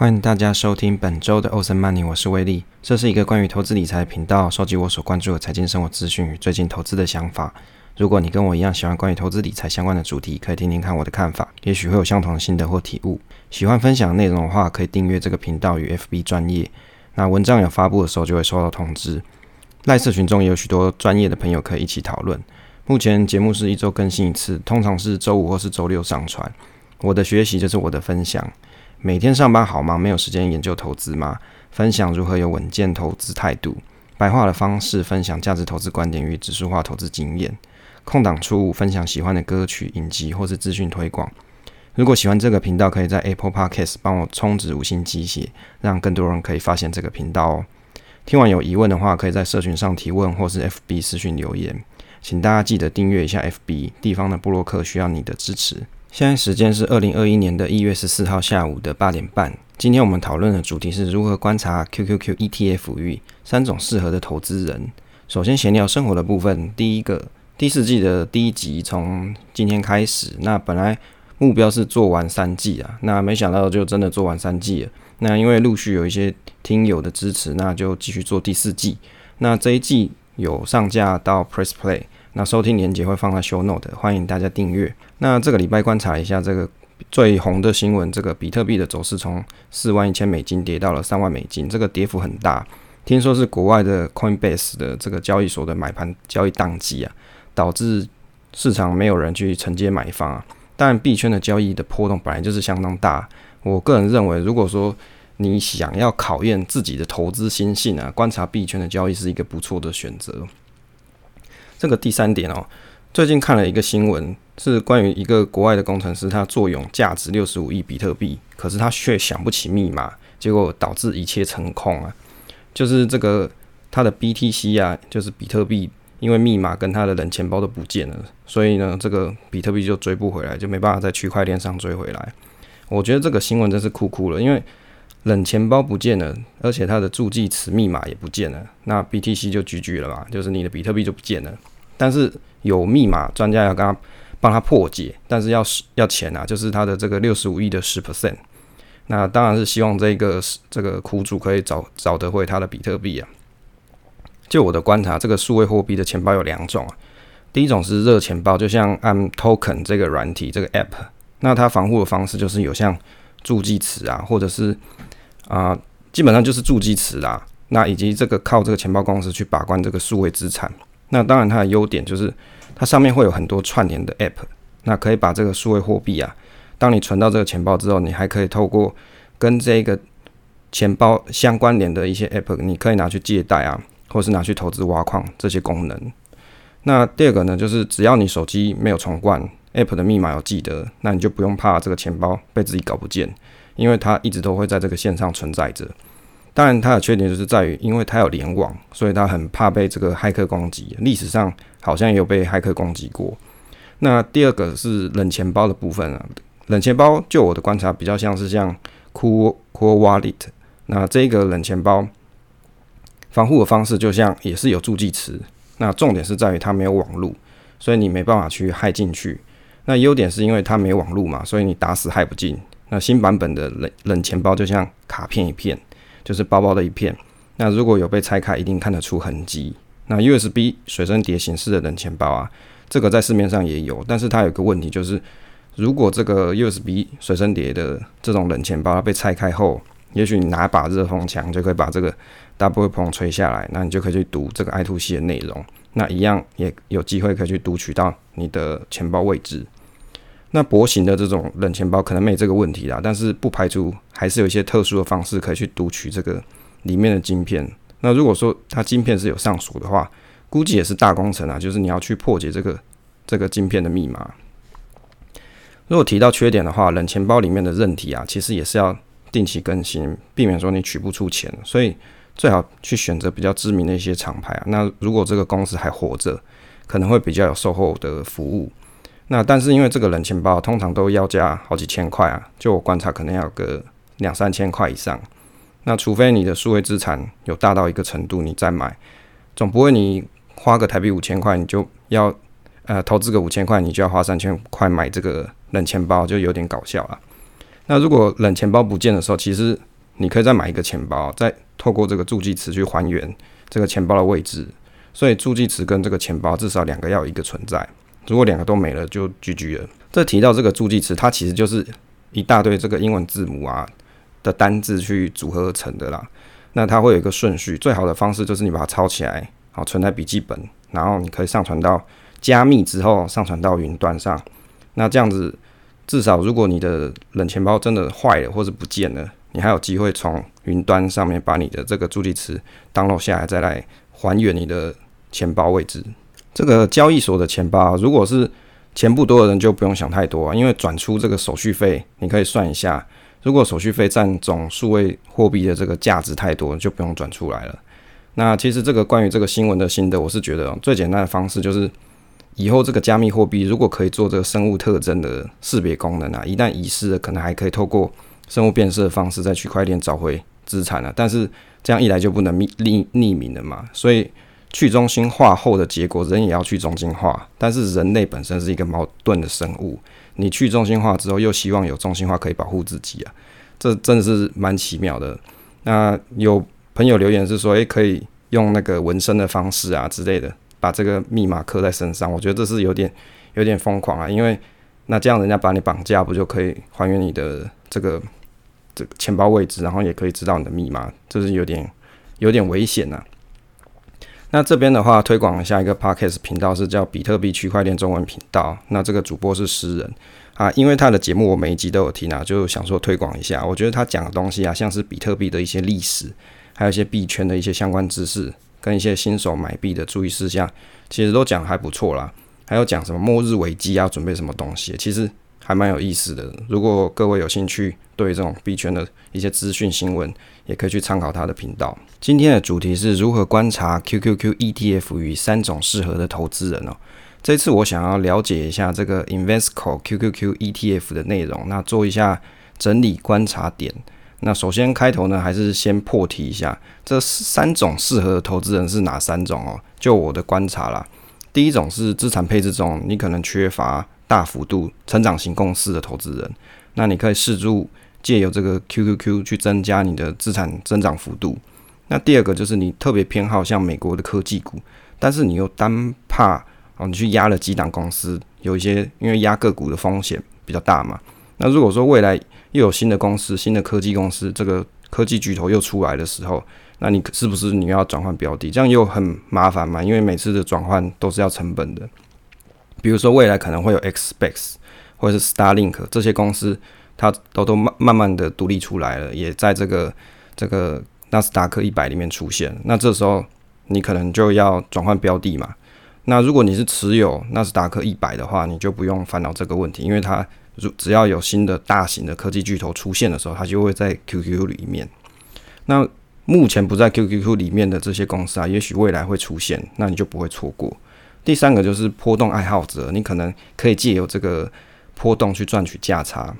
欢迎大家收听本周的欧森 Money，我是威利。这是一个关于投资理财的频道，收集我所关注的财经生活资讯与最近投资的想法。如果你跟我一样喜欢关于投资理财相关的主题，可以听听看我的看法，也许会有相同的心得或体悟。喜欢分享内容的话，可以订阅这个频道与 FB 专业。那文章有发布的时候就会收到通知。赖社群中也有许多专业的朋友可以一起讨论。目前节目是一周更新一次，通常是周五或是周六上传。我的学习就是我的分享。每天上班好忙，没有时间研究投资吗？分享如何有稳健投资态度，白话的方式分享价值投资观点与指数化投资经验。空档出五分享喜欢的歌曲、影集或是资讯推广。如果喜欢这个频道，可以在 Apple Podcast 帮我充值五星鸡血，让更多人可以发现这个频道哦。听完有疑问的话，可以在社群上提问，或是 FB 私讯留言。请大家记得订阅一下 FB 地方的布洛克，需要你的支持。现在时间是二零二一年的一月十四号下午的八点半。今天我们讨论的主题是如何观察 QQQ ETF 与三种适合的投资人。首先闲聊生活的部分，第一个第四季的第一集从今天开始。那本来目标是做完三季啊，那没想到就真的做完三季了。那因为陆续有一些听友的支持，那就继续做第四季。那这一季有上架到 Press Play。那收听连接会放在 Show Note，欢迎大家订阅。那这个礼拜观察一下这个最红的新闻，这个比特币的走势从四万一千美金跌到了三万美金，这个跌幅很大。听说是国外的 Coinbase 的这个交易所的买盘交易宕机啊，导致市场没有人去承接买方啊。但币圈的交易的波动本来就是相当大，我个人认为，如果说你想要考验自己的投资心性啊，观察币圈的交易是一个不错的选择。这个第三点哦，最近看了一个新闻，是关于一个国外的工程师，他坐拥价值六十五亿比特币，可是他却想不起密码，结果导致一切成空啊。就是这个他的 BTC 啊，就是比特币，因为密码跟他的冷钱包都不见了，所以呢，这个比特币就追不回来，就没办法在区块链上追回来。我觉得这个新闻真是酷酷了，因为冷钱包不见了，而且它的助记词密码也不见了，那 BTC 就 GG 了吧？就是你的比特币就不见了。但是有密码专家要跟他帮他破解，但是要要钱啊，就是他的这个六十五亿的十 percent。那当然是希望这个这个苦主可以找找得回他的比特币啊。就我的观察，这个数位货币的钱包有两种啊。第一种是热钱包，就像按 Token 这个软体这个 App，那它防护的方式就是有像助记词啊，或者是啊，基本上就是助记词啦。那以及这个靠这个钱包公司去把关这个数位资产。那当然，它的优点就是它上面会有很多串联的 App，那可以把这个数位货币啊，当你存到这个钱包之后，你还可以透过跟这个钱包相关联的一些 App，你可以拿去借贷啊，或是拿去投资挖矿这些功能。那第二个呢，就是只要你手机没有重灌 App 的密码要记得，那你就不用怕这个钱包被自己搞不见，因为它一直都会在这个线上存在着。当然，它的缺点就是在于，因为它有联网，所以它很怕被这个骇客攻击。历史上好像也有被骇客攻击过。那第二个是冷钱包的部分啊，冷钱包就我的观察比较像是像 Cool Cool Wallet。那这个冷钱包防护的方式就像也是有助记词。那重点是在于它没有网路，所以你没办法去害进去。那优点是因为它没网路嘛，所以你打死害不进。那新版本的冷冷钱包就像卡片一片。就是薄薄的一片，那如果有被拆开，一定看得出痕迹。那 USB 随身碟形式的冷钱包啊，这个在市面上也有，但是它有个问题，就是如果这个 USB 随身碟的这种冷钱包被拆开后，也许你拿把热风枪就可以把这个 double 棚吹下来，那你就可以去读这个 I2C 的内容，那一样也有机会可以去读取到你的钱包位置。那薄型的这种冷钱包可能没这个问题啦，但是不排除还是有一些特殊的方式可以去读取这个里面的晶片。那如果说它晶片是有上锁的话，估计也是大工程啊，就是你要去破解这个这个晶片的密码。如果提到缺点的话，冷钱包里面的韧体啊，其实也是要定期更新，避免说你取不出钱。所以最好去选择比较知名的一些厂牌啊。那如果这个公司还活着，可能会比较有售后的服务。那但是因为这个冷钱包通常都要加好几千块啊，就我观察可能要个两三千块以上。那除非你的数位资产有大到一个程度，你再买，总不会你花个台币五千块，你就要呃投资个五千块，你就要花三千块买这个冷钱包，就有点搞笑了。那如果冷钱包不见的时候，其实你可以再买一个钱包，再透过这个助记词去还原这个钱包的位置。所以助记词跟这个钱包至少两个要一个存在，如果两个都没了就 GG 了。这提到这个助记词，它其实就是一大堆这个英文字母啊的单字去组合而成的啦。那它会有一个顺序，最好的方式就是你把它抄起来，好存在笔记本，然后你可以上传到加密之后上传到云端上。那这样子，至少如果你的冷钱包真的坏了或者不见了，你还有机会从云端上面把你的这个助记词 download 下来，再来还原你的钱包位置。这个交易所的钱包，如果是钱不多的人就不用想太多啊，因为转出这个手续费，你可以算一下。如果手续费占总数位货币的这个价值太多，就不用转出来了。那其实这个关于这个新闻的心得，我是觉得最简单的方式就是，以后这个加密货币如果可以做这个生物特征的识别功能啊，一旦遗失了，可能还可以透过生物辨识的方式在区块链找回资产了。但是这样一来就不能匿匿匿名了嘛，所以去中心化后的结果，人也要去中心化。但是人类本身是一个矛盾的生物。你去中心化之后，又希望有中心化可以保护自己啊，这真的是蛮奇妙的。那有朋友留言是说，诶，可以用那个纹身的方式啊之类的，把这个密码刻在身上。我觉得这是有点有点疯狂啊，因为那这样人家把你绑架，不就可以还原你的这个这个钱包位置，然后也可以知道你的密码，这是有点有点危险呐。那这边的话，推广一下一个 podcast 频道，是叫比特币区块链中文频道。那这个主播是诗人啊，因为他的节目我每一集都有听啊，就想说推广一下。我觉得他讲的东西啊，像是比特币的一些历史，还有一些币圈的一些相关知识，跟一些新手买币的注意事项，其实都讲还不错啦。还有讲什么末日危机啊准备什么东西，其实。还蛮有意思的。如果各位有兴趣对这种币圈的一些资讯新闻，也可以去参考他的频道。今天的主题是如何观察 QQQ ETF 与三种适合的投资人哦。这次我想要了解一下这个 Investco QQQ ETF 的内容，那做一下整理观察点。那首先开头呢，还是先破题一下，这三种适合的投资人是哪三种哦？就我的观察啦，第一种是资产配置中你可能缺乏。大幅度成长型公司的投资人，那你可以试住借由这个 QQQ 去增加你的资产增长幅度。那第二个就是你特别偏好像美国的科技股，但是你又单怕哦，你去压了几档公司，有一些因为压个股的风险比较大嘛。那如果说未来又有新的公司、新的科技公司，这个科技巨头又出来的时候，那你是不是你要转换标的？这样又很麻烦嘛，因为每次的转换都是要成本的。比如说，未来可能会有 Xpex 或者是 Starlink 这些公司，它都都慢慢慢的独立出来了，也在这个这个纳斯达克一百里面出现。那这时候你可能就要转换标的嘛。那如果你是持有纳斯达克一百的话，你就不用烦恼这个问题，因为它如只要有新的大型的科技巨头出现的时候，它就会在 QQ 里面。那目前不在 QQQ 里面的这些公司啊，也许未来会出现，那你就不会错过。第三个就是波动爱好者，你可能可以借由这个波动去赚取价差。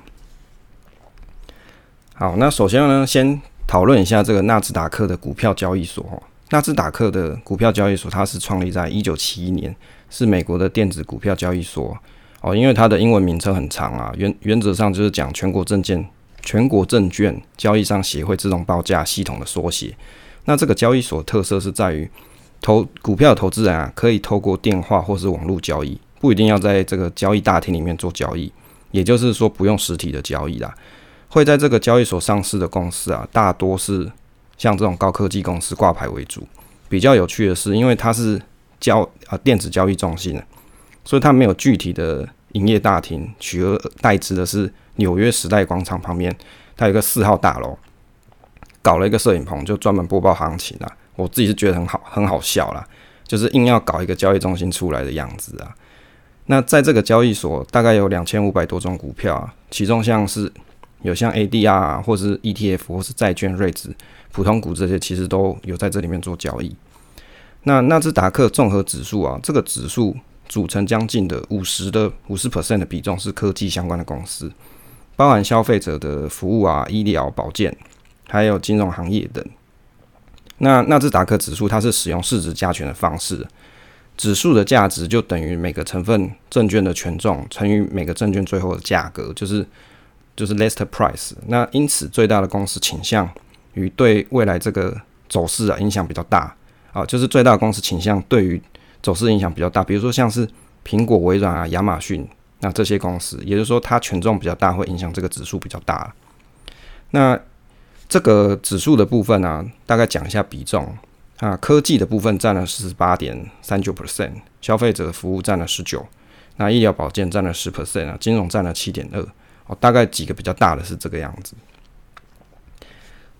好，那首先呢，先讨论一下这个纳斯达克的股票交易所。纳斯达克的股票交易所，它是创立在一九七一年，是美国的电子股票交易所。哦，因为它的英文名称很长啊，原原则上就是讲全国证券全国证券交易商协会自动报价系统的缩写。那这个交易所特色是在于。投股票的投资人啊，可以透过电话或是网络交易，不一定要在这个交易大厅里面做交易，也就是说不用实体的交易啦。会在这个交易所上市的公司啊，大多是像这种高科技公司挂牌为主。比较有趣的是，因为它是交啊电子交易中心的，所以它没有具体的营业大厅，取而代之的是纽约时代广场旁边，它有个四号大楼，搞了一个摄影棚，就专门播报行情啊。我自己是觉得很好，很好笑啦，就是硬要搞一个交易中心出来的样子啊。那在这个交易所，大概有两千五百多种股票啊，其中像是有像 ADR 啊或是 ETF 或是债券、瑞指、普通股这些，其实都有在这里面做交易。那纳斯达克综合指数啊，这个指数组成将近的五十的五十 percent 的比重是科技相关的公司，包含消费者的服务啊、医疗保健，还有金融行业等。那纳斯达克指数它是使用市值加权的方式，指数的价值就等于每个成分证券的权重乘以每个证券最后的价格，就是就是 list price。那因此最大的公司倾向与对未来这个走势啊影响比较大啊，就是最大的公司倾向对于走势影响比较大，比如说像是苹果、微软啊、亚马逊那这些公司，也就是说它权重比较大，会影响这个指数比较大。那这个指数的部分呢，大概讲一下比重啊，科技的部分占了四十八点三九 percent，消费者服务占了十九，那医疗保健占了十 percent 啊，金融占了七点二，哦，大概几个比较大的是这个样子。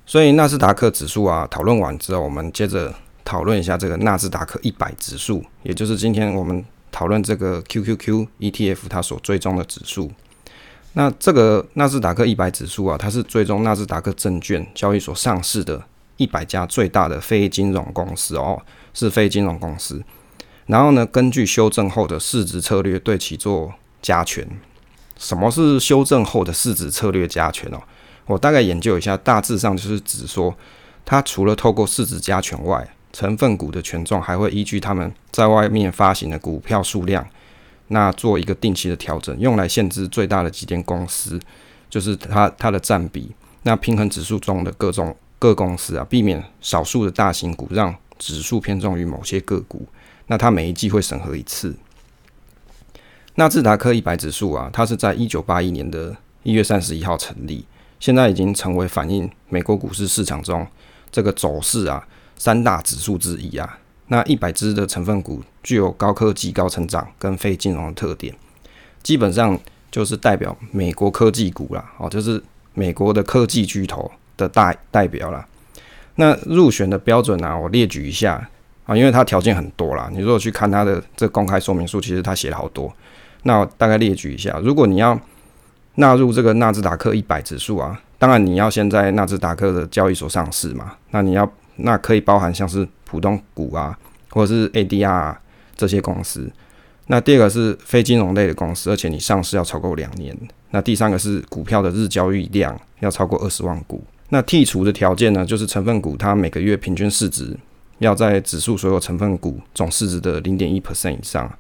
所以纳斯达克指数啊，讨论完之后，我们接着讨论一下这个纳斯达克一百指数，也就是今天我们讨论这个 QQQ ETF 它所追踪的指数。那这个纳斯达克一百指数啊，它是追踪纳斯达克证券交易所上市的一百家最大的非金融公司哦，是非金融公司。然后呢，根据修正后的市值策略对其做加权。什么是修正后的市值策略加权哦？我大概研究一下，大致上就是指说，它除了透过市值加权外，成分股的权重还会依据他们在外面发行的股票数量。那做一个定期的调整，用来限制最大的几间公司，就是它它的占比。那平衡指数中的各种各公司啊，避免少数的大型股让指数偏重于某些个股。那它每一季会审核一次。纳斯达克一百指数啊，它是在一九八一年的一月三十一号成立，现在已经成为反映美国股市市场中这个走势啊三大指数之一啊。那一百只的成分股具有高科技、高成长跟非金融的特点，基本上就是代表美国科技股啦，哦，就是美国的科技巨头的大代表啦。那入选的标准呢，我列举一下啊，因为它条件很多啦。你如果去看它的这公开说明书，其实它写了好多。那大概列举一下，如果你要纳入这个纳斯达克一百指数啊，当然你要先在纳斯达克的交易所上市嘛。那你要那可以包含像是。普通股啊，或者是 ADR 这些公司。那第二个是非金融类的公司，而且你上市要超过两年。那第三个是股票的日交易量要超过二十万股。那剔除的条件呢，就是成分股它每个月平均市值要在指数所有成分股总市值的零点一 percent 以上。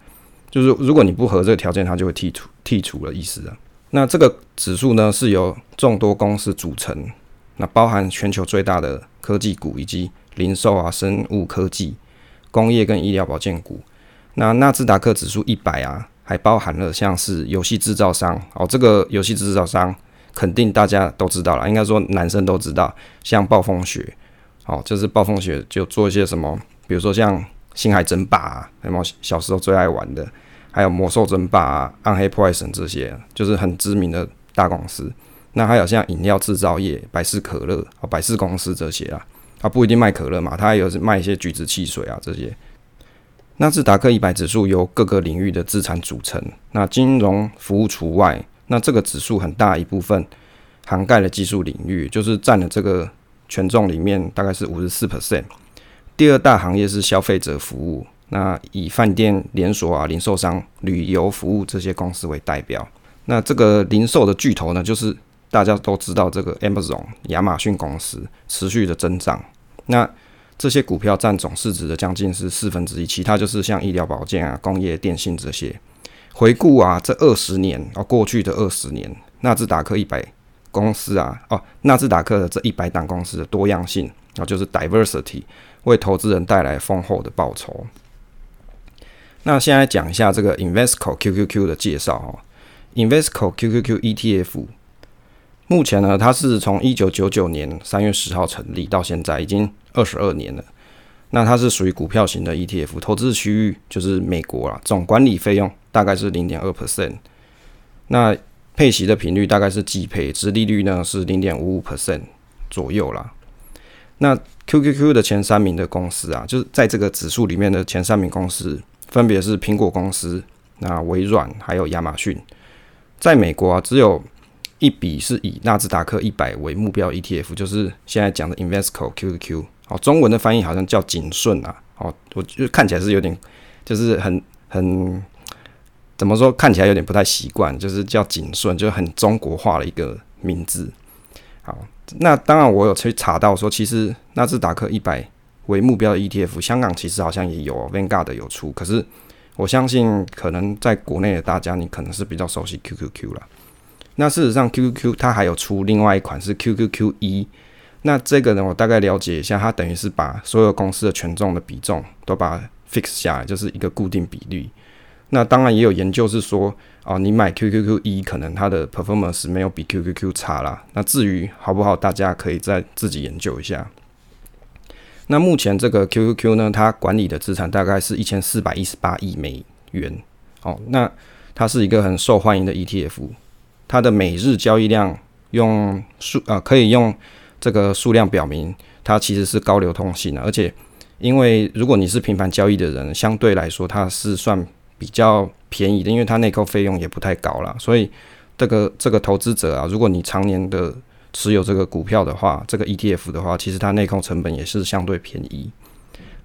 就是如果你不合这个条件，它就会剔除剔除了意思啊。那这个指数呢是由众多公司组成，那包含全球最大的科技股以及。零售啊，生物科技、工业跟医疗保健股。那纳斯达克指数一百啊，还包含了像是游戏制造商哦，这个游戏制造商肯定大家都知道了，应该说男生都知道，像暴风雪哦，就是暴风雪就做一些什么，比如说像星海争霸啊，有没有小时候最爱玩的？还有魔兽争霸啊、暗黑破坏神这些，就是很知名的大公司。那还有像饮料制造业，百事可乐啊、百事公司这些啊。它不一定卖可乐嘛，它还有卖一些橘子汽水啊这些。纳斯达克一百指数由各个领域的资产组成，那金融服务除外。那这个指数很大一部分涵盖了技术领域，就是占了这个权重里面大概是五十四 percent。第二大行业是消费者服务，那以饭店连锁啊、零售商、旅游服务这些公司为代表。那这个零售的巨头呢，就是大家都知道这个 Amazon 亚马逊公司持续的增长。那这些股票占总市值的将近是四分之一，其他就是像医疗保健啊、工业电信这些。回顾啊，这二十年啊，过去的二十年，纳斯达克一百公司啊，哦，纳斯达克的这一百档公司的多样性啊，就是 diversity，为投资人带来丰厚的报酬。那现在讲一下这个 Investco QQQ 的介绍哦，Investco QQQ ETF。目前呢，它是从一九九九年三月十号成立到现在，已经二十二年了。那它是属于股票型的 ETF，投资区域就是美国啦。总管理费用大概是零点二 percent。那配息的频率大概是季配，值利率呢是零点五五 percent 左右啦。那 QQQ 的前三名的公司啊，就是在这个指数里面的前三名公司，分别是苹果公司、那微软还有亚马逊。在美国啊，只有一笔是以纳斯达克一百为目标 ETF，就是现在讲的 Investco QQQ，哦，中文的翻译好像叫景顺啊，哦，我就看起来是有点，就是很很怎么说，看起来有点不太习惯，就是叫景顺，就是很中国化的一个名字。好，那当然我有去查到说，其实纳斯达克一百为目标的 ETF，香港其实好像也有 Vanguard 有出，可是我相信可能在国内的大家，你可能是比较熟悉 QQQ 了。那事实上，QQQ 它还有出另外一款是 QQQ 一，那这个呢，我大概了解一下，它等于是把所有公司的权重的比重都把它 fix 下来，就是一个固定比率。那当然也有研究是说，哦，你买 QQQ 一，可能它的 performance 没有比 QQQ 差啦。那至于好不好，大家可以再自己研究一下。那目前这个 QQQ 呢，它管理的资产大概是一千四百一十八亿美元。哦，那它是一个很受欢迎的 ETF，它的每日交易量用数啊，可以用这个数量表明，它其实是高流通性的。而且，因为如果你是频繁交易的人，相对来说它是算比较便宜的，因为它内扣费用也不太高了。所以，这个这个投资者啊，如果你常年的持有这个股票的话，这个 ETF 的话，其实它内控成本也是相对便宜。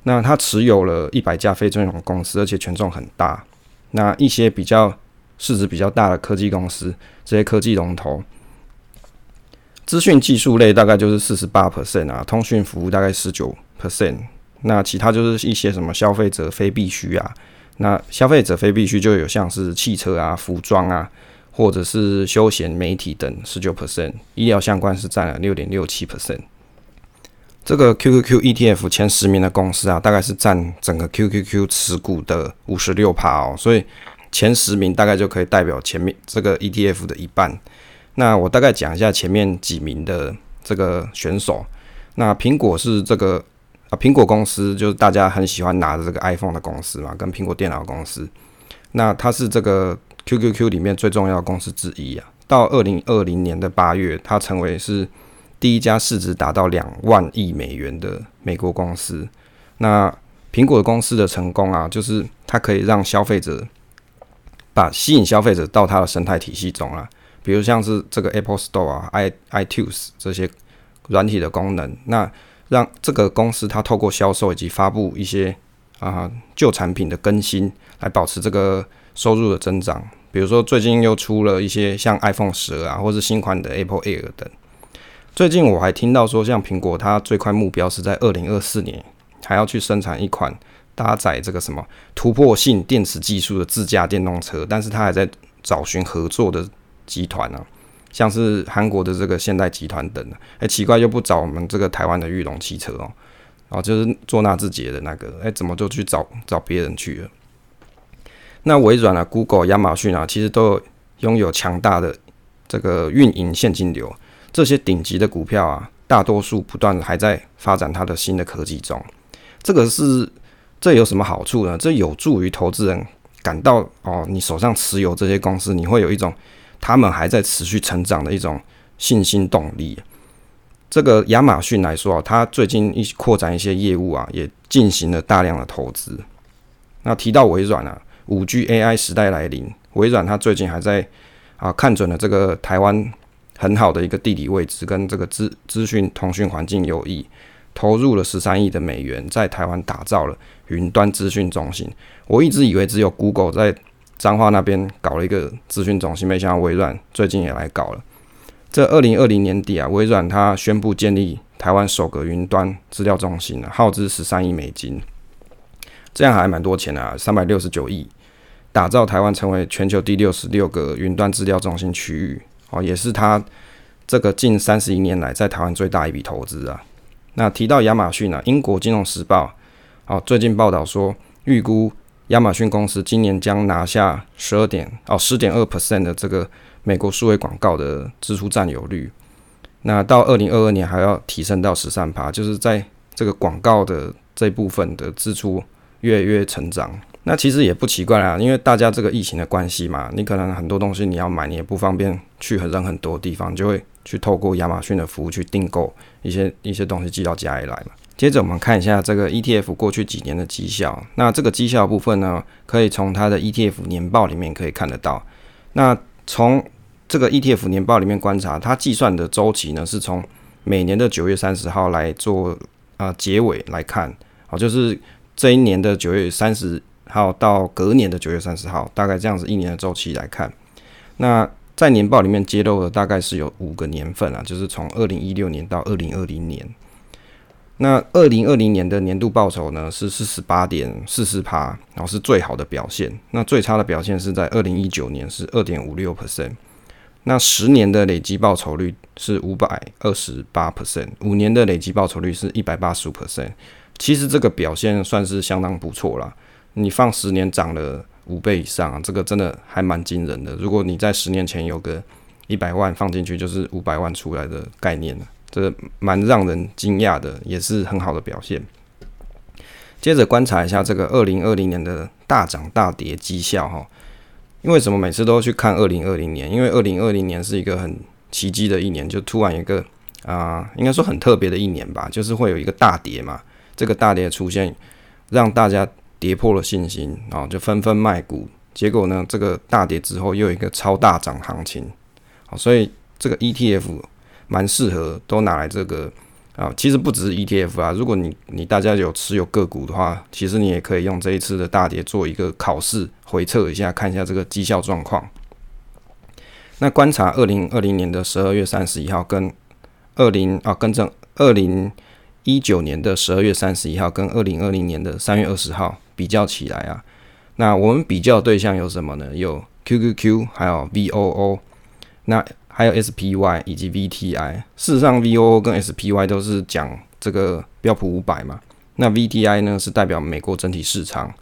那它持有了一百家非金融公司，而且权重很大。那一些比较市值比较大的科技公司，这些科技龙头，资讯技术类大概就是四十八 percent 啊，通讯服务大概十九 percent。那其他就是一些什么消费者非必须啊，那消费者非必须就有像是汽车啊、服装啊。或者是休闲媒体等十九 percent，医疗相关是占了六点六七 percent。这个 QQQ ETF 前十名的公司啊，大概是占整个 QQQ 持股的五十六趴哦，所以前十名大概就可以代表前面这个 ETF 的一半。那我大概讲一下前面几名的这个选手。那苹果是这个啊，苹果公司就是大家很喜欢拿着这个 iPhone 的公司嘛，跟苹果电脑公司。那它是这个。QQQ 里面最重要的公司之一啊，到二零二零年的八月，它成为是第一家市值达到两万亿美元的美国公司。那苹果公司的成功啊，就是它可以让消费者把吸引消费者到它的生态体系中啊，比如像是这个 Apple Store 啊、i iTunes 这些软体的功能，那让这个公司它透过销售以及发布一些啊旧产品的更新，来保持这个。收入的增长，比如说最近又出了一些像 iPhone 十啊，或是新款的 Apple Air 等。最近我还听到说，像苹果，它最快目标是在二零二四年还要去生产一款搭载这个什么突破性电池技术的自驾电动车，但是它还在找寻合作的集团啊，像是韩国的这个现代集团等。哎，奇怪，又不找我们这个台湾的玉龙汽车哦，然哦，就是做纳智捷的那个，哎，怎么就去找找别人去了？那微软啊、Google、亚马逊啊，其实都拥有强大的这个运营现金流。这些顶级的股票啊，大多数不断还在发展它的新的科技中。这个是这有什么好处呢？这有助于投资人感到哦，你手上持有这些公司，你会有一种他们还在持续成长的一种信心动力。这个亚马逊来说啊，它最近一扩展一些业务啊，也进行了大量的投资。那提到微软啊。五 G AI 时代来临，微软它最近还在啊看准了这个台湾很好的一个地理位置，跟这个资资讯通讯环境有益，投入了十三亿的美元，在台湾打造了云端资讯中心。我一直以为只有 Google 在彰化那边搞了一个资讯中心，没想到微软最近也来搞了。这二零二零年底啊，微软它宣布建立台湾首个云端资料中心了，耗资十三亿美金，这样还蛮多钱啊，三百六十九亿。打造台湾成为全球第六十六个云端资料中心区域，哦，也是它这个近三十一年来在台湾最大一笔投资啊。那提到亚马逊呢，英国金融时报哦最近报道说，预估亚马逊公司今年将拿下十二点哦十点二 percent 的这个美国数位广告的支出占有率，那到二零二二年还要提升到十三趴，就是在这个广告的这部分的支出越来越成长。那其实也不奇怪啦，因为大家这个疫情的关系嘛，你可能很多东西你要买，你也不方便去很人很多地方，就会去透过亚马逊的服务去订购一些一些东西寄到家里来嘛。接着我们看一下这个 ETF 过去几年的绩效，那这个绩效部分呢，可以从它的 ETF 年报里面可以看得到。那从这个 ETF 年报里面观察，它计算的周期呢，是从每年的九月三十号来做啊结尾来看，好，就是这一年的九月三十。号到隔年的九月三十号，大概这样子一年的周期来看，那在年报里面揭露的大概是有五个年份啊，就是从二零一六年到二零二零年。那二零二零年的年度报酬呢是四十八点四四趴，然后是最好的表现。那最差的表现是在二零一九年是二点五六 percent。那十年的累积报酬率是五百二十八 percent，五年的累积报酬率是一百八十五 percent。其实这个表现算是相当不错了。你放十年涨了五倍以上啊，这个真的还蛮惊人的。如果你在十年前有个一百万放进去，就是五百万出来的概念，这蛮让人惊讶的，也是很好的表现。接着观察一下这个二零二零年的大涨大跌绩效哈。因为什么每次都去看二零二零年？因为二零二零年是一个很奇迹的一年，就突然一个啊，应该说很特别的一年吧，就是会有一个大跌嘛。这个大跌出现，让大家跌破了信心，然后就纷纷卖股。结果呢，这个大跌之后又有一个超大涨行情，好，所以这个 ETF 蛮适合都拿来这个啊。其实不只是 ETF 啊，如果你你大家有持有个股的话，其实你也可以用这一次的大跌做一个考试回测一下，看一下这个绩效状况。那观察二零二零年的十二月三十一号跟二零啊，更正二零。一九年的十二月三十一号跟二零二零年的三月二十号比较起来啊，那我们比较对象有什么呢？有 QQQ，还有 VOO，那还有 SPY 以及 VTI。事实上，VOO 跟 SPY 都是讲这个标普五百嘛，那 VTI 呢是代表美国整体市场。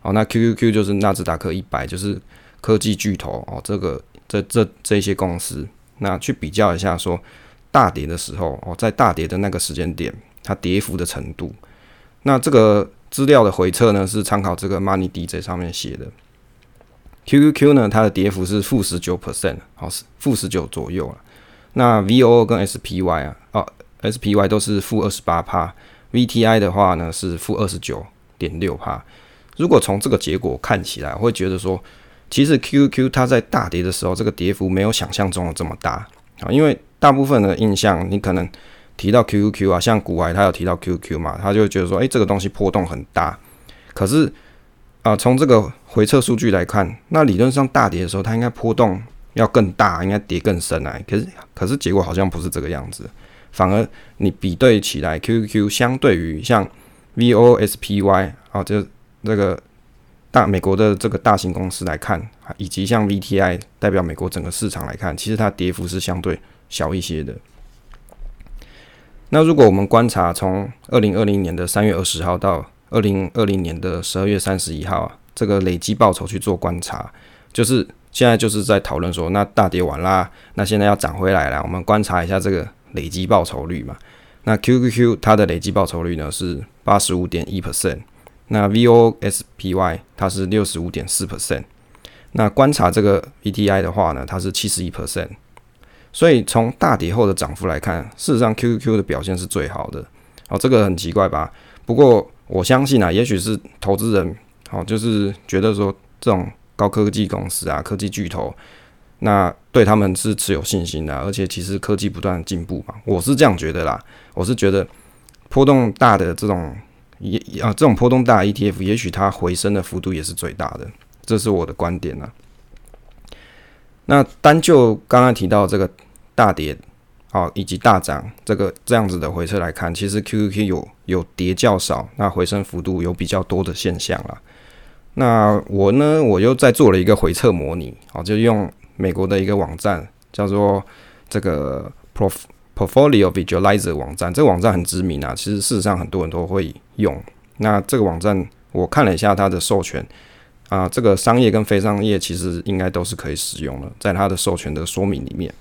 哦，那 QQQ 就是纳斯达克一百，就是科技巨头哦，这个这这这些公司，那去比较一下说大跌的时候哦，在大跌的那个时间点。它跌幅的程度，那这个资料的回测呢，是参考这个 Money DJ 上面写的。QQQ 呢，它的跌幅是负十九 percent，好是负十九左右了。那 VOO 跟 SPY 啊，哦 SPY 都是负二十八帕，VTI 的话呢是负二十九点六帕。如果从这个结果看起来，会觉得说，其实 QQQ 它在大跌的时候，这个跌幅没有想象中的这么大啊，因为大部分的印象，你可能。提到 QQQ 啊，像古外他有提到 QQ 嘛，他就觉得说，哎，这个东西波动很大。可是啊，从这个回测数据来看，那理论上大跌的时候，它应该波动要更大，应该跌更深来。可是，可是结果好像不是这个样子，反而你比对起来，QQQ 相对于像 VOSPY 啊，就这个大美国的这个大型公司来看，以及像 VTI 代表美国整个市场来看，其实它跌幅是相对小一些的。那如果我们观察从二零二零年的三月二十号到二零二零年的十二月三十一号，这个累积报酬去做观察，就是现在就是在讨论说，那大跌完啦，那现在要涨回来了，我们观察一下这个累积报酬率嘛。那 QQQ 它的累积报酬率呢是八十五点一 percent，那 VOSPY 它是六十五点四 percent，那观察这个 VTI 的话呢，它是七十一 percent。所以从大跌后的涨幅来看，事实上 QQQ 的表现是最好的。哦，这个很奇怪吧？不过我相信啊，也许是投资人哦，就是觉得说这种高科技公司啊，科技巨头，那对他们是持有信心的。而且其实科技不断进步嘛，我是这样觉得啦。我是觉得波动大的这种也啊，这种波动大 ETF，也许它回升的幅度也是最大的。这是我的观点呢。那单就刚刚提到这个大跌，好以及大涨这个这样子的回撤来看，其实 QQQ 有有跌较少，那回升幅度有比较多的现象了。那我呢，我又在做了一个回测模拟，哦，就用美国的一个网站叫做这个 Portfolio Visualizer 网站，这个网站很知名啊，其实事实上很多人都会用。那这个网站我看了一下它的授权。啊，这个商业跟非商业其实应该都是可以使用的，在它的授权的说明里面。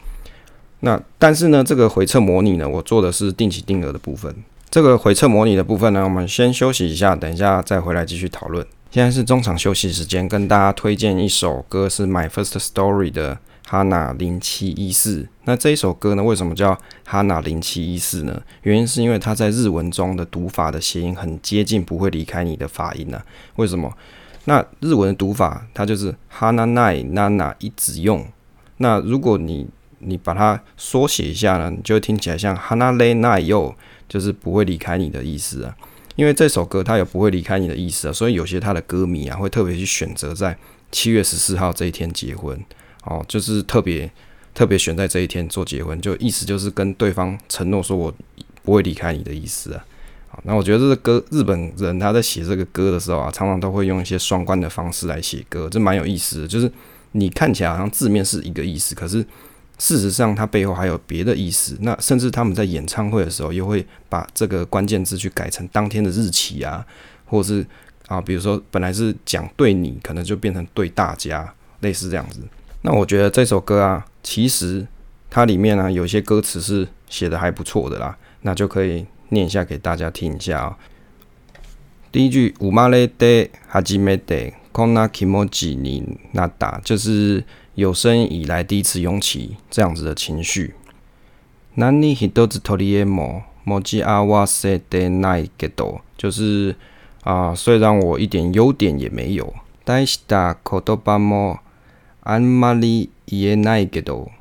那但是呢，这个回测模拟呢，我做的是定期定额的部分。这个回测模拟的部分呢，我们先休息一下，等一下再回来继续讨论。现在是中场休息时间，跟大家推荐一首歌，是 My First Story 的 Hana 零七一四。那这一首歌呢，为什么叫 Hana 零七一四呢？原因是因为它在日文中的读法的谐音很接近，不会离开你的发音呢。为什么？那日文的读法，它就是 hana nai nana 一直用。那如果你你把它缩写一下呢，你就会听起来像 hana le nai yo，就是不会离开你的意思啊。因为这首歌它有不会离开你的意思啊，所以有些他的歌迷啊会特别去选择在七月十四号这一天结婚哦，就是特别特别选在这一天做结婚，就意思就是跟对方承诺说我不会离开你的意思啊。那我觉得这个歌，日本人他在写这个歌的时候啊，常常都会用一些双关的方式来写歌，这蛮有意思的。就是你看起来好像字面是一个意思，可是事实上它背后还有别的意思。那甚至他们在演唱会的时候，又会把这个关键字去改成当天的日期啊，或者是啊，比如说本来是讲对你，可能就变成对大家，类似这样子。那我觉得这首歌啊，其实它里面呢有些歌词是写的还不错的啦，那就可以念一下给大家听一下啊。第一句五马勒德哈吉梅德空那基莫吉尼那达，就是有生以来第一次涌起这样子的情绪。那你希多子托里耶莫莫吉阿瓦塞德奈格多，就是啊，虽然我一点优点也没有。戴西达科多巴莫安玛丽耶奈格多，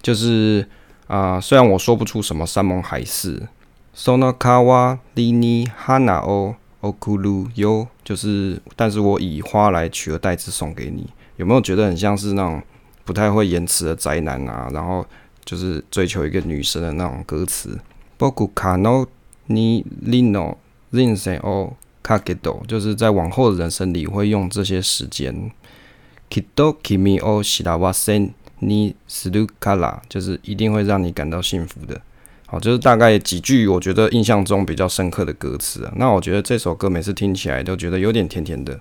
就是啊，虽然我说不出什么山盟海誓。Sona kawa lini hana o。okulu 哟，就是，但是我以花来取而代之送给你，有没有觉得很像是那种不太会言辞的宅男啊？然后就是追求一个女生的那种歌词。boku kano ni lino rinse o kagedo，就是在往后的人生里会用这些时间。kido kimi o shirawasen ni surukara，就是一定会让你感到幸福的。好，就是大概几句我觉得印象中比较深刻的歌词啊。那我觉得这首歌每次听起来都觉得有点甜甜的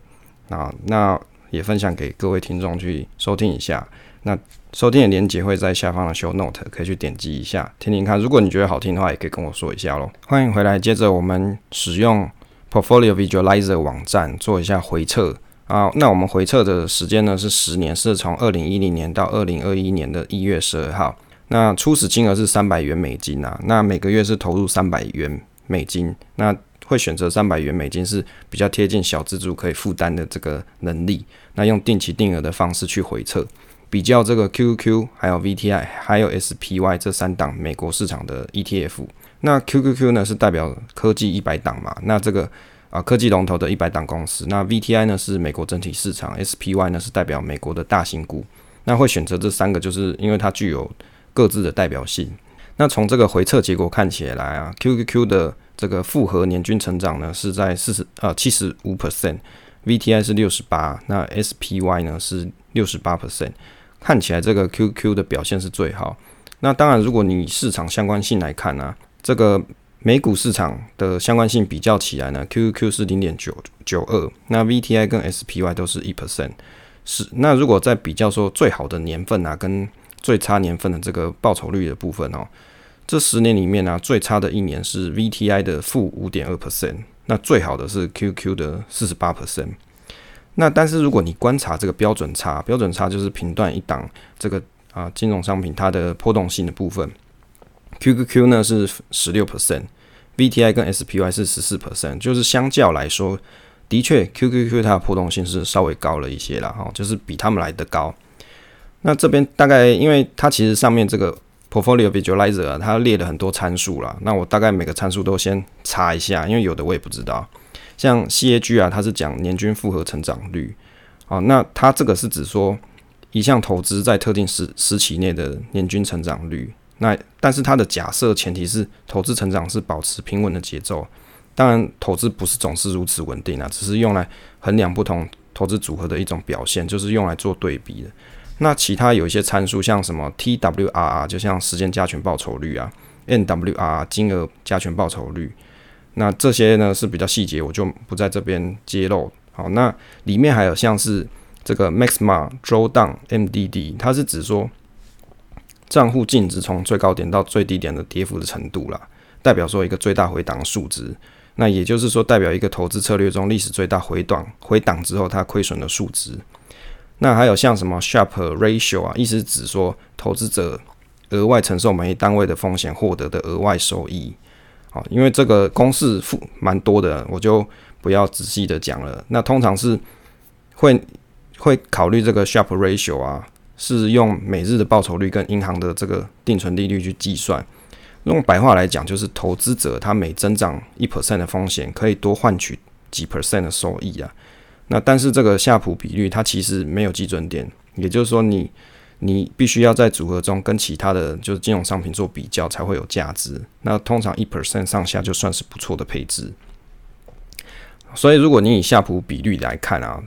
啊。那也分享给各位听众去收听一下。那收听的链接会在下方的 show note，可以去点击一下听听看。如果你觉得好听的话，也可以跟我说一下喽。欢迎回来，接着我们使用 Portfolio Visualizer 网站做一下回测啊。那我们回测的时间呢是十年，是从二零一零年到二零二一年的一月十二号。那初始金额是三百元美金啊，那每个月是投入三百元美金，那会选择三百元美金是比较贴近小资助可以负担的这个能力。那用定期定额的方式去回测，比较这个 QQQ 还有 VTI 还有 SPY 这三档美国市场的 ETF。那 QQQ 呢是代表科技一百档嘛，那这个啊科技龙头的一百档公司。那 VTI 呢是美国整体市场，SPY 呢是代表美国的大型股。那会选择这三个，就是因为它具有各自的代表性。那从这个回测结果看起来啊，QQQ 的这个复合年均成长呢是在四十呃七十五 percent，VTI 是六十八，那 SPY 呢是六十八 percent，看起来这个 QQ 的表现是最好。那当然，如果你市场相关性来看呢，这个美股市场的相关性比较起来呢，QQQ 是零点九九二，那 VTI 跟 SPY 都是一 percent，是那如果在比较说最好的年份啊，跟最差年份的这个报酬率的部分哦，这十年里面呢，最差的一年是 VTI 的负五点二 percent，那最好的是 QQ 的四十八 percent。那但是如果你观察这个标准差，标准差就是评断一档这个啊金融商品它的波动性的部分，QQQ 呢是十六 percent，VTI 跟 SPY 是十四 percent，就是相较来说，的确 QQQ 它的波动性是稍微高了一些了哈，就是比他们来的高。那这边大概，因为它其实上面这个 portfolio visualizer 它列了很多参数啦，那我大概每个参数都先查一下，因为有的我也不知道。像 CAG 啊，它是讲年均复合成长率，啊，那它这个是指说一项投资在特定时时期内的年均成长率。那但是它的假设前提是投资成长是保持平稳的节奏。当然，投资不是总是如此稳定啊，只是用来衡量不同投资组合的一种表现，就是用来做对比的。那其他有一些参数，像什么 TWRR，就像时间加权报酬率啊，NWR 金额加权报酬率，那这些呢是比较细节，我就不在这边揭露。好，那里面还有像是这个 Maxma Drawdown MDD，它是指说账户净值从最高点到最低点的跌幅的程度啦，代表说一个最大回档数值。那也就是说，代表一个投资策略中历史最大回档回档之后它亏损的数值。那还有像什么 Sharpe Ratio 啊，意思指说投资者额外承受每一单位的风险获得的额外收益。好，因为这个公式复蛮多的，我就不要仔细的讲了。那通常是会会考虑这个 Sharpe Ratio 啊，是用每日的报酬率跟银行的这个定存利率去计算。用白话来讲，就是投资者他每增长一 percent 的风险，可以多换取几 percent 的收益啊。那但是这个夏普比率它其实没有基准点，也就是说你你必须要在组合中跟其他的就是金融商品做比较才会有价值。那通常一 percent 上下就算是不错的配置。所以如果你以夏普比率来看啊，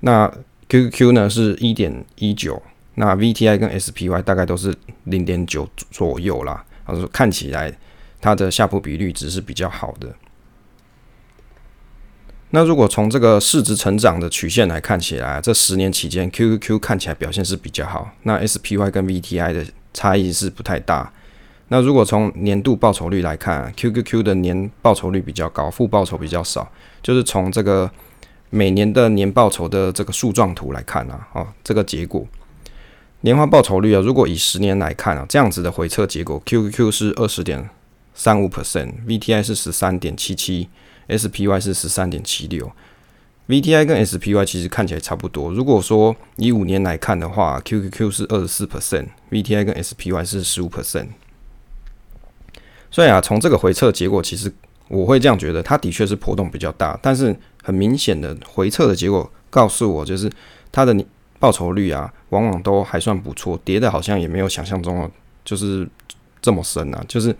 那 QQQ 呢是一点一九那 VTI 跟 SPY 大概都是零点九左右啦，啊，说看起来它的下普比率值是比较好的。那如果从这个市值成长的曲线来看起来，这十年期间 QQQ 看起来表现是比较好，那 SPY 跟 VTI 的差异是不太大。那如果从年度报酬率来看，QQQ 的年报酬率比较高，负报酬比较少。就是从这个每年的年报酬的这个树状图来看啊，哦，这个结果年化报酬率啊，如果以十年来看啊，这样子的回测结果，QQQ 是二十点三五 percent，VTI 是十三点七七。SPY 是十三点七六，VTI 跟 SPY 其实看起来差不多。如果说以五年来看的话，QQQ 是二十四 percent，VTI 跟 SPY 是十五 percent。所以啊，从这个回测结果，其实我会这样觉得，它的确是波动比较大。但是很明显的回测的结果告诉我，就是它的报酬率啊，往往都还算不错，跌的好像也没有想象中的就是这么深啊。就是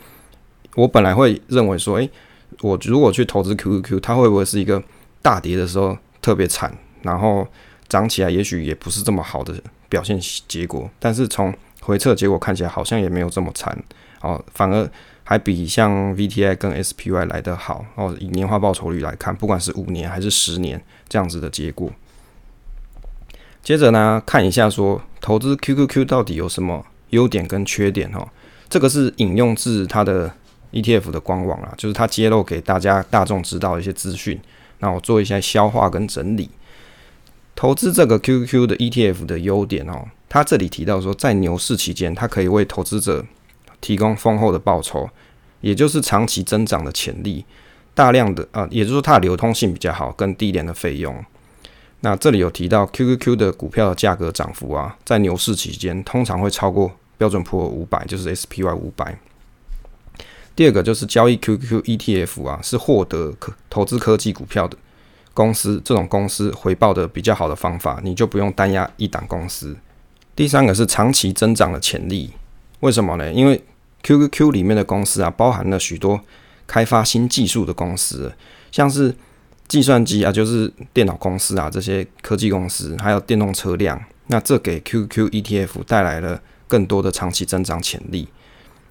我本来会认为说，诶。我如果去投资 QQQ，它会不会是一个大跌的时候特别惨，然后涨起来也许也不是这么好的表现结果？但是从回测结果看起来好像也没有这么惨哦，反而还比像 VTI 跟 SPY 来得好哦。以年化报酬率来看，不管是五年还是十年这样子的结果。接着呢，看一下说投资 QQQ 到底有什么优点跟缺点哦。这个是引用自它的。ETF 的官网啊，就是它揭露给大家大众知道一些资讯，那我做一些消化跟整理。投资这个 QQQ 的 ETF 的优点哦，它这里提到说，在牛市期间，它可以为投资者提供丰厚的报酬，也就是长期增长的潜力。大量的啊，也就是说它的流通性比较好，跟低廉的费用。那这里有提到 QQQ 的股票的价格涨幅啊，在牛市期间通常会超过标准普尔五百，就是 SPY 五百。第二个就是交易 QQ ETF 啊，是获得科投资科技股票的公司这种公司回报的比较好的方法，你就不用单押一档公司。第三个是长期增长的潜力，为什么呢？因为 QQQ 里面的公司啊，包含了许多开发新技术的公司，像是计算机啊，就是电脑公司啊，这些科技公司，还有电动车辆，那这给 QQ ETF 带来了更多的长期增长潜力。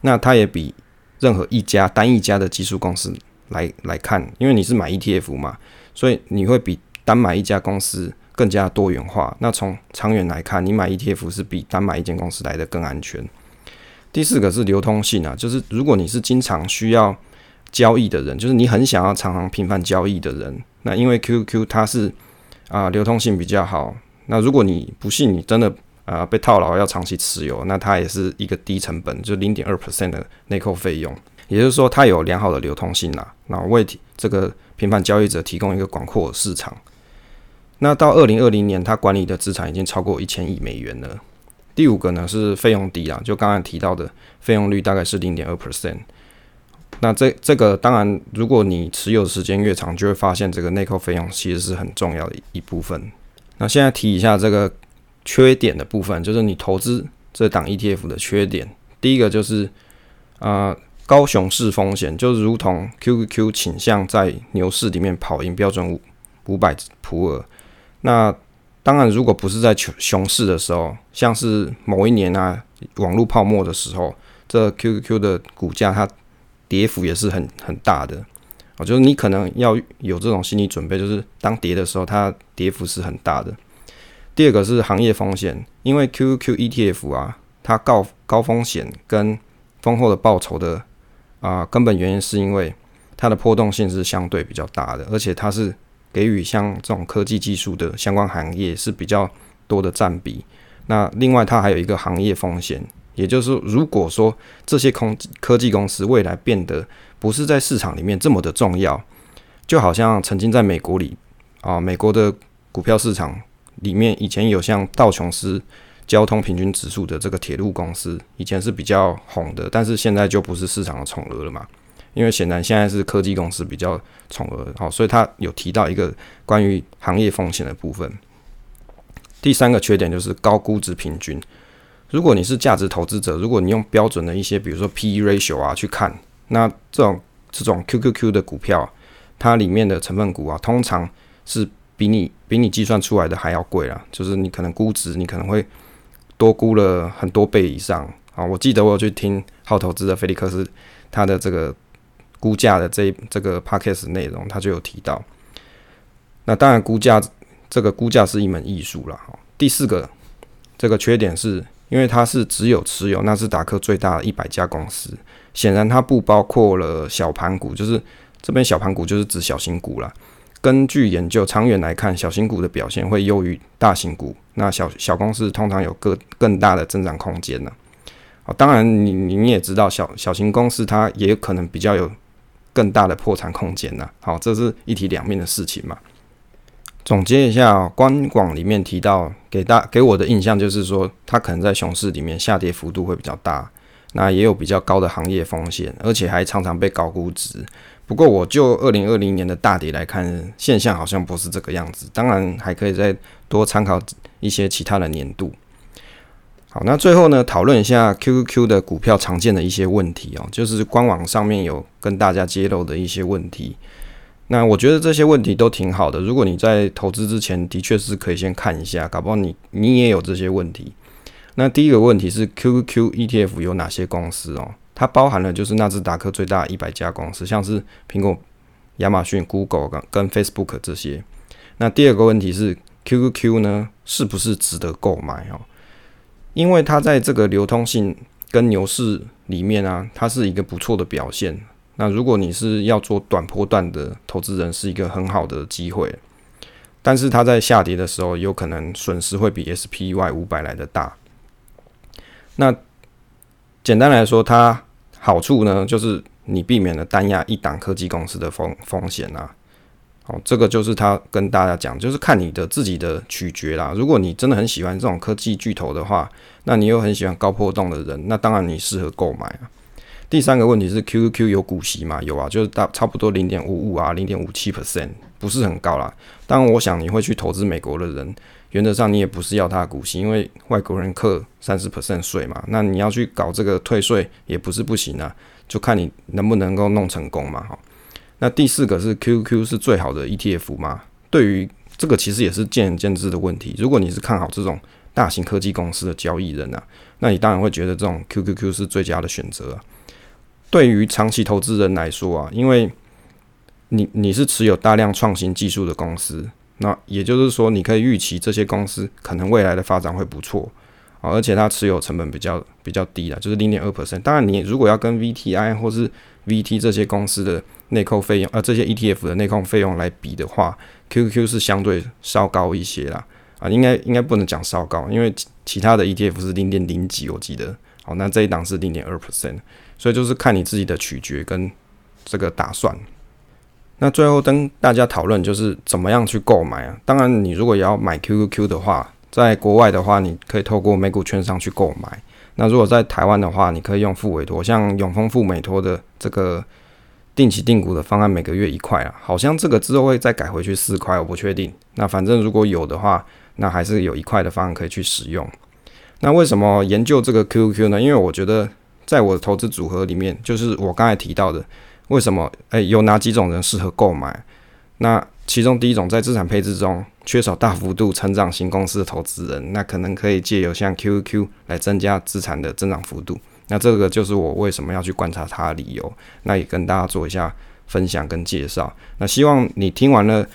那它也比任何一家单一家的技术公司来来看，因为你是买 ETF 嘛，所以你会比单买一家公司更加多元化。那从长远来看，你买 ETF 是比单买一间公司来的更安全。第四个是流通性啊，就是如果你是经常需要交易的人，就是你很想要常常频繁交易的人，那因为 QQ 它是啊流通性比较好。那如果你不信，你真的。啊，被套牢要长期持有，那它也是一个低成本，就零点二 percent 的内扣费用，也就是说它有良好的流通性啦，那为这个频繁交易者提供一个广阔的市场。那到二零二零年，它管理的资产已经超过一千亿美元了。第五个呢是费用低啊，就刚才提到的费用率大概是零点二 percent。那这这个当然，如果你持有时间越长，就会发现这个内扣费用其实是很重要的一部分。那现在提一下这个。缺点的部分就是你投资这档 ETF 的缺点，第一个就是啊高熊市风险，就如同 QQQ 倾向在牛市里面跑赢标准五五百普尔。那当然，如果不是在熊熊市的时候，像是某一年啊网络泡沫的时候，这 QQQ 的股价它跌幅也是很很大的。我觉得你可能要有这种心理准备，就是当跌的时候，它跌幅是很大的。第二个是行业风险，因为 QQ ETF 啊，它高高风险跟丰厚的报酬的啊根本原因是因为它的波动性是相对比较大的，而且它是给予像这种科技技术的相关行业是比较多的占比。那另外它还有一个行业风险，也就是如果说这些空科技公司未来变得不是在市场里面这么的重要，就好像曾经在美国里啊，美国的股票市场。里面以前有像道琼斯交通平均指数的这个铁路公司，以前是比较红的，但是现在就不是市场的宠儿了嘛。因为显然现在是科技公司比较宠儿，好，所以他有提到一个关于行业风险的部分。第三个缺点就是高估值平均。如果你是价值投资者，如果你用标准的一些，比如说 P/E ratio 啊去看，那这种这种 QQQ 的股票，它里面的成分股啊，通常是。比你比你计算出来的还要贵啦，就是你可能估值，你可能会多估了很多倍以上啊！我记得我有去听好投资的菲利克斯他的这个估价的这这个 podcast 内容，他就有提到。那当然，估价这个估价是一门艺术了。第四个这个缺点是因为它是只有持有纳斯达克最大的一百家公司，显然它不包括了小盘股，就是这边小盘股就是指小型股了。根据研究，长远来看，小型股的表现会优于大型股。那小小公司通常有更更大的增长空间呢。哦，当然，你你也知道，小小型公司它也有可能比较有更大的破产空间呢。好，这是一体两面的事情嘛。总结一下，官广里面提到，给大给我的印象就是说，它可能在熊市里面下跌幅度会比较大，那也有比较高的行业风险，而且还常常被高估值。不过，我就二零二零年的大跌来看，现象好像不是这个样子。当然，还可以再多参考一些其他的年度。好，那最后呢，讨论一下 QQQ 的股票常见的一些问题哦，就是官网上面有跟大家揭露的一些问题。那我觉得这些问题都挺好的。如果你在投资之前，的确是可以先看一下，搞不好你你也有这些问题。那第一个问题是 QQQ ETF 有哪些公司哦？它包含了就是纳斯达克最大一百家公司，像是苹果、亚马逊、Google 跟 Facebook 这些。那第二个问题是 QQQ 呢，是不是值得购买哦？因为它在这个流通性跟牛市里面啊，它是一个不错的表现。那如果你是要做短波段的投资人，是一个很好的机会。但是它在下跌的时候，有可能损失会比 SPY 五百来的大。那简单来说，它好处呢，就是你避免了单押一档科技公司的风风险啊。哦，这个就是他跟大家讲，就是看你的自己的取决啦。如果你真的很喜欢这种科技巨头的话，那你又很喜欢高波动的人，那当然你适合购买啊。第三个问题是，QQQ 有股息吗？有啊，就是大差不多零点五五啊，零点五七 percent，不是很高啦。当然，我想你会去投资美国的人。原则上你也不是要他的股息，因为外国人课三十 percent 税嘛，那你要去搞这个退税也不是不行啊，就看你能不能够弄成功嘛，哈。那第四个是 QQ 是最好的 ETF 吗？对于这个其实也是见仁见智的问题。如果你是看好这种大型科技公司的交易人啊，那你当然会觉得这种 QQQ 是最佳的选择。对于长期投资人来说啊，因为你你是持有大量创新技术的公司。那也就是说，你可以预期这些公司可能未来的发展会不错啊，而且它持有成本比较比较低的，就是零点二 percent。当然，你如果要跟 VTI 或是 VT 这些公司的内扣费用，呃，这些 ETF 的内扣费用来比的话，QQ 是相对稍高一些啦。啊，应该应该不能讲稍高，因为其他的 ETF 是零点零几，我记得。好，那这一档是零点二 percent，所以就是看你自己的取决跟这个打算。那最后跟大家讨论就是怎么样去购买啊？当然，你如果也要买 QQQ 的话，在国外的话，你可以透过美股券商去购买。那如果在台湾的话，你可以用付委托，像永丰付美托的这个定期定股的方案，每个月一块啊，好像这个之后会再改回去四块，我不确定。那反正如果有的话，那还是有一块的方案可以去使用。那为什么研究这个 QQQ 呢？因为我觉得在我的投资组合里面，就是我刚才提到的。为什么？诶，有哪几种人适合购买？那其中第一种，在资产配置中缺少大幅度成长型公司的投资人，那可能可以借由像 QQ 来增加资产的增长幅度。那这个就是我为什么要去观察它的理由。那也跟大家做一下分享跟介绍。那希望你听完了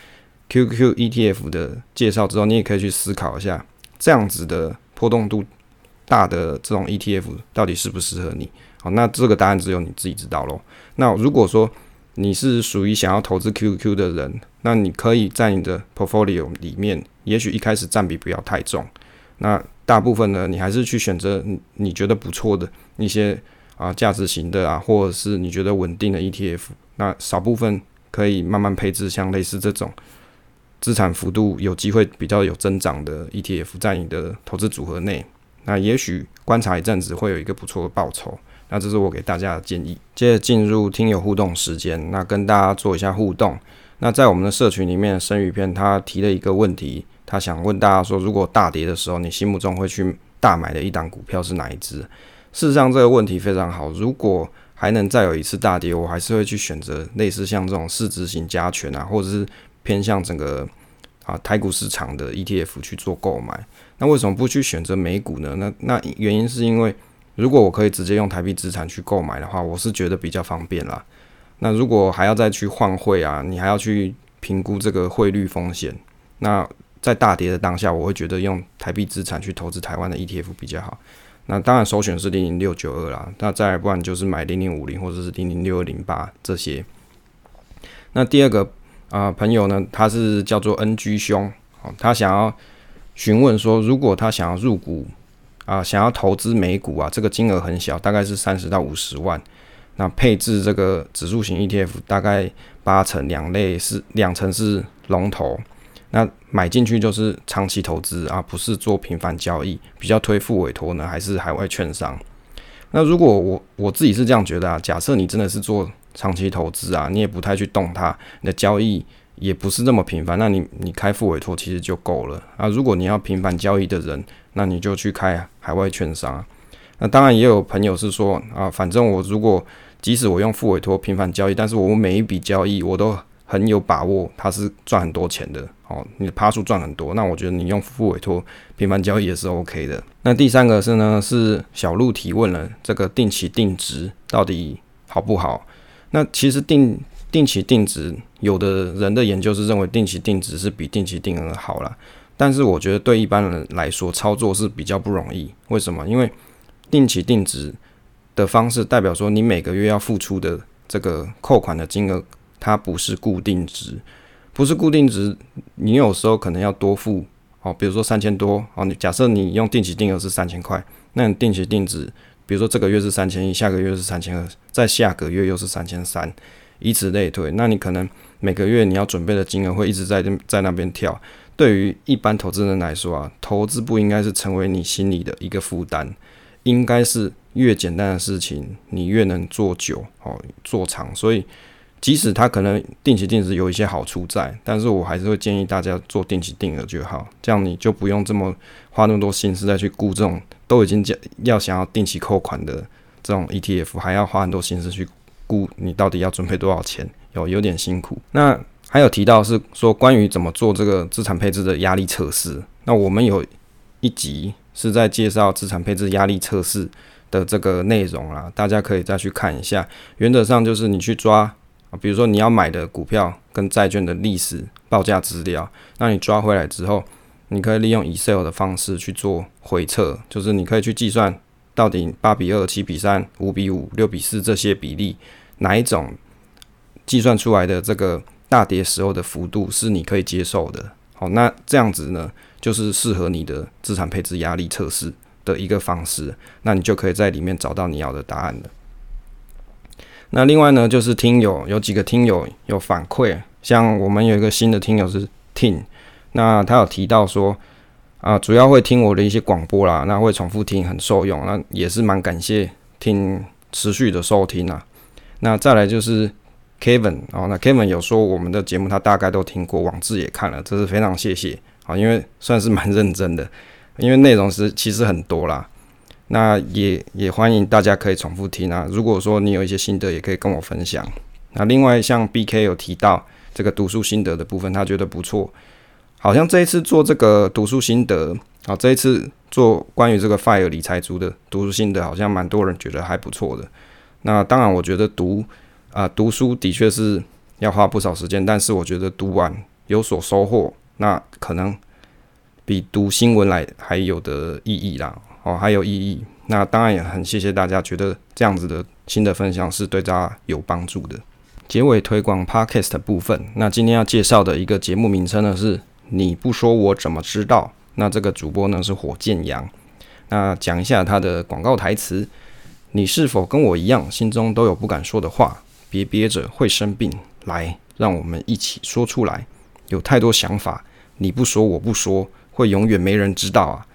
QQ ETF 的介绍之后，你也可以去思考一下，这样子的波动度大的这种 ETF 到底适不适合你。好，那这个答案只有你自己知道喽。那如果说你是属于想要投资 QQ 的人，那你可以在你的 portfolio 里面，也许一开始占比不要太重。那大部分呢，你还是去选择你觉得不错的一些啊价值型的啊，或者是你觉得稳定的 ETF。那少部分可以慢慢配置，像类似这种资产幅度有机会比较有增长的 ETF，在你的投资组合内。那也许观察一阵子，会有一个不错的报酬。那这是我给大家的建议。接着进入听友互动时间，那跟大家做一下互动。那在我们的社群里面，生鱼片他提了一个问题，他想问大家说，如果大跌的时候，你心目中会去大买的一档股票是哪一只？事实上，这个问题非常好。如果还能再有一次大跌，我还是会去选择类似像这种市值型加权啊，或者是偏向整个啊台股市场的 ETF 去做购买。那为什么不去选择美股呢？那那原因是因为，如果我可以直接用台币资产去购买的话，我是觉得比较方便啦。那如果还要再去换汇啊，你还要去评估这个汇率风险。那在大跌的当下，我会觉得用台币资产去投资台湾的 ETF 比较好。那当然首选是零零六九二啦，那再不然就是买零零五零或者是零零六二零八这些。那第二个啊朋友呢，他是叫做 NG 兄，哦，他想要。询问说，如果他想要入股啊，想要投资美股啊，这个金额很小，大概是三十到五十万。那配置这个指数型 ETF，大概八成两类是两成是龙头。那买进去就是长期投资啊，不是做频繁交易。比较推付委托呢，还是海外券商？那如果我我自己是这样觉得啊，假设你真的是做长期投资啊，你也不太去动它，你的交易。也不是那么频繁，那你你开副委托其实就够了啊。如果你要频繁交易的人，那你就去开海外券商。那当然也有朋友是说啊，反正我如果即使我用副委托频繁交易，但是我每一笔交易我都很有把握，它是赚很多钱的哦。你的趴数赚很多，那我觉得你用副委托频繁交易也是 OK 的。那第三个是呢，是小鹿提问了，这个定期定值到底好不好？那其实定。定期定值，有的人的研究是认为定期定值是比定期定额好了，但是我觉得对一般人来说操作是比较不容易。为什么？因为定期定值的方式代表说你每个月要付出的这个扣款的金额，它不是固定值，不是固定值，你有时候可能要多付哦，比如说三千多哦，你假设你用定期定额是三千块，那你定期定值，比如说这个月是三千一，下个月是三千二，再下个月又是三千三。以此类推，那你可能每个月你要准备的金额会一直在在那边跳。对于一般投资人来说啊，投资不应该是成为你心里的一个负担，应该是越简单的事情你越能做久哦，做长。所以即使它可能定期定值有一些好处在，但是我还是会建议大家做定期定额就好，这样你就不用这么花那么多心思再去顾这种都已经要想要定期扣款的这种 ETF，还要花很多心思去。估你到底要准备多少钱？有有点辛苦。那还有提到是说关于怎么做这个资产配置的压力测试。那我们有一集是在介绍资产配置压力测试的这个内容啦，大家可以再去看一下。原则上就是你去抓，比如说你要买的股票跟债券的历史报价资料，那你抓回来之后，你可以利用 Excel 的方式去做回测，就是你可以去计算。到底八比二、七比三、五比五、六比四这些比例，哪一种计算出来的这个大跌时候的幅度是你可以接受的？好，那这样子呢，就是适合你的资产配置压力测试的一个方式。那你就可以在里面找到你要的答案了。那另外呢，就是听友有几个听友有反馈，像我们有一个新的听友是 Tin，那他有提到说。啊，主要会听我的一些广播啦，那会重复听，很受用，那也是蛮感谢听持续的收听啊。那再来就是 Kevin 哦，那 Kevin 有说我们的节目他大概都听过，网志也看了，这是非常谢谢啊，因为算是蛮认真的，因为内容是其实很多啦。那也也欢迎大家可以重复听啊。如果说你有一些心得，也可以跟我分享。那另外像 BK 有提到这个读书心得的部分，他觉得不错。好像这一次做这个读书心得，啊，这一次做关于这个 FIRE 理财族的读书心得，好像蛮多人觉得还不错的。那当然，我觉得读啊读书的确是要花不少时间，但是我觉得读完有所收获，那可能比读新闻来还有的意义啦，哦，还有意义。那当然也很谢谢大家觉得这样子的新的分享是对大家有帮助的。结尾推广 Podcast 部分，那今天要介绍的一个节目名称呢是。你不说我怎么知道？那这个主播呢是火箭羊。那讲一下他的广告台词：你是否跟我一样，心中都有不敢说的话？别憋着，会生病。来，让我们一起说出来。有太多想法，你不说我不说，会永远没人知道啊！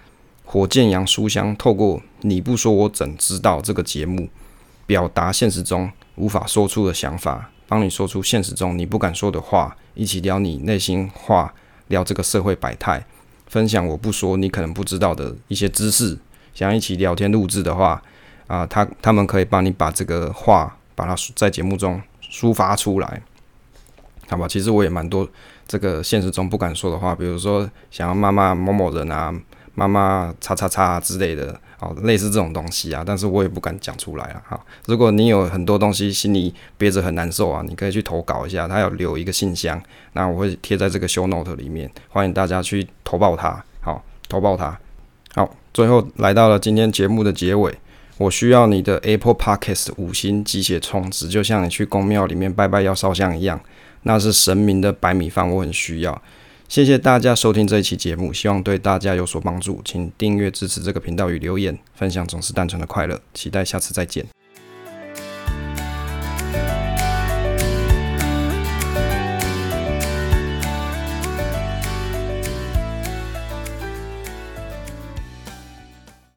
火箭羊书香透过你不说我怎知道这个节目，表达现实中无法说出的想法，帮你说出现实中你不敢说的话，一起聊你内心话。聊这个社会百态，分享我不说你可能不知道的一些知识。想一起聊天录制的话，啊，他他们可以帮你把这个话把它在节目中抒发出来，好吧？其实我也蛮多这个现实中不敢说的话，比如说想要骂骂某某人啊，骂骂叉叉叉之类的，好，类似这种东西啊，但是我也不敢讲出来啊。哈，如果你有很多东西心里憋着很难受啊，你可以去投稿一下，他有留一个信箱，那我会贴在这个 show note 里面，欢迎大家去投报他，好，投报他。好，最后来到了今天节目的结尾。我需要你的 Apple Podcast 五星机血充值，就像你去公庙里面拜拜要烧香一样，那是神明的白米饭，我很需要。谢谢大家收听这一期节目，希望对大家有所帮助，请订阅支持这个频道与留言分享，总是单纯的快乐。期待下次再见。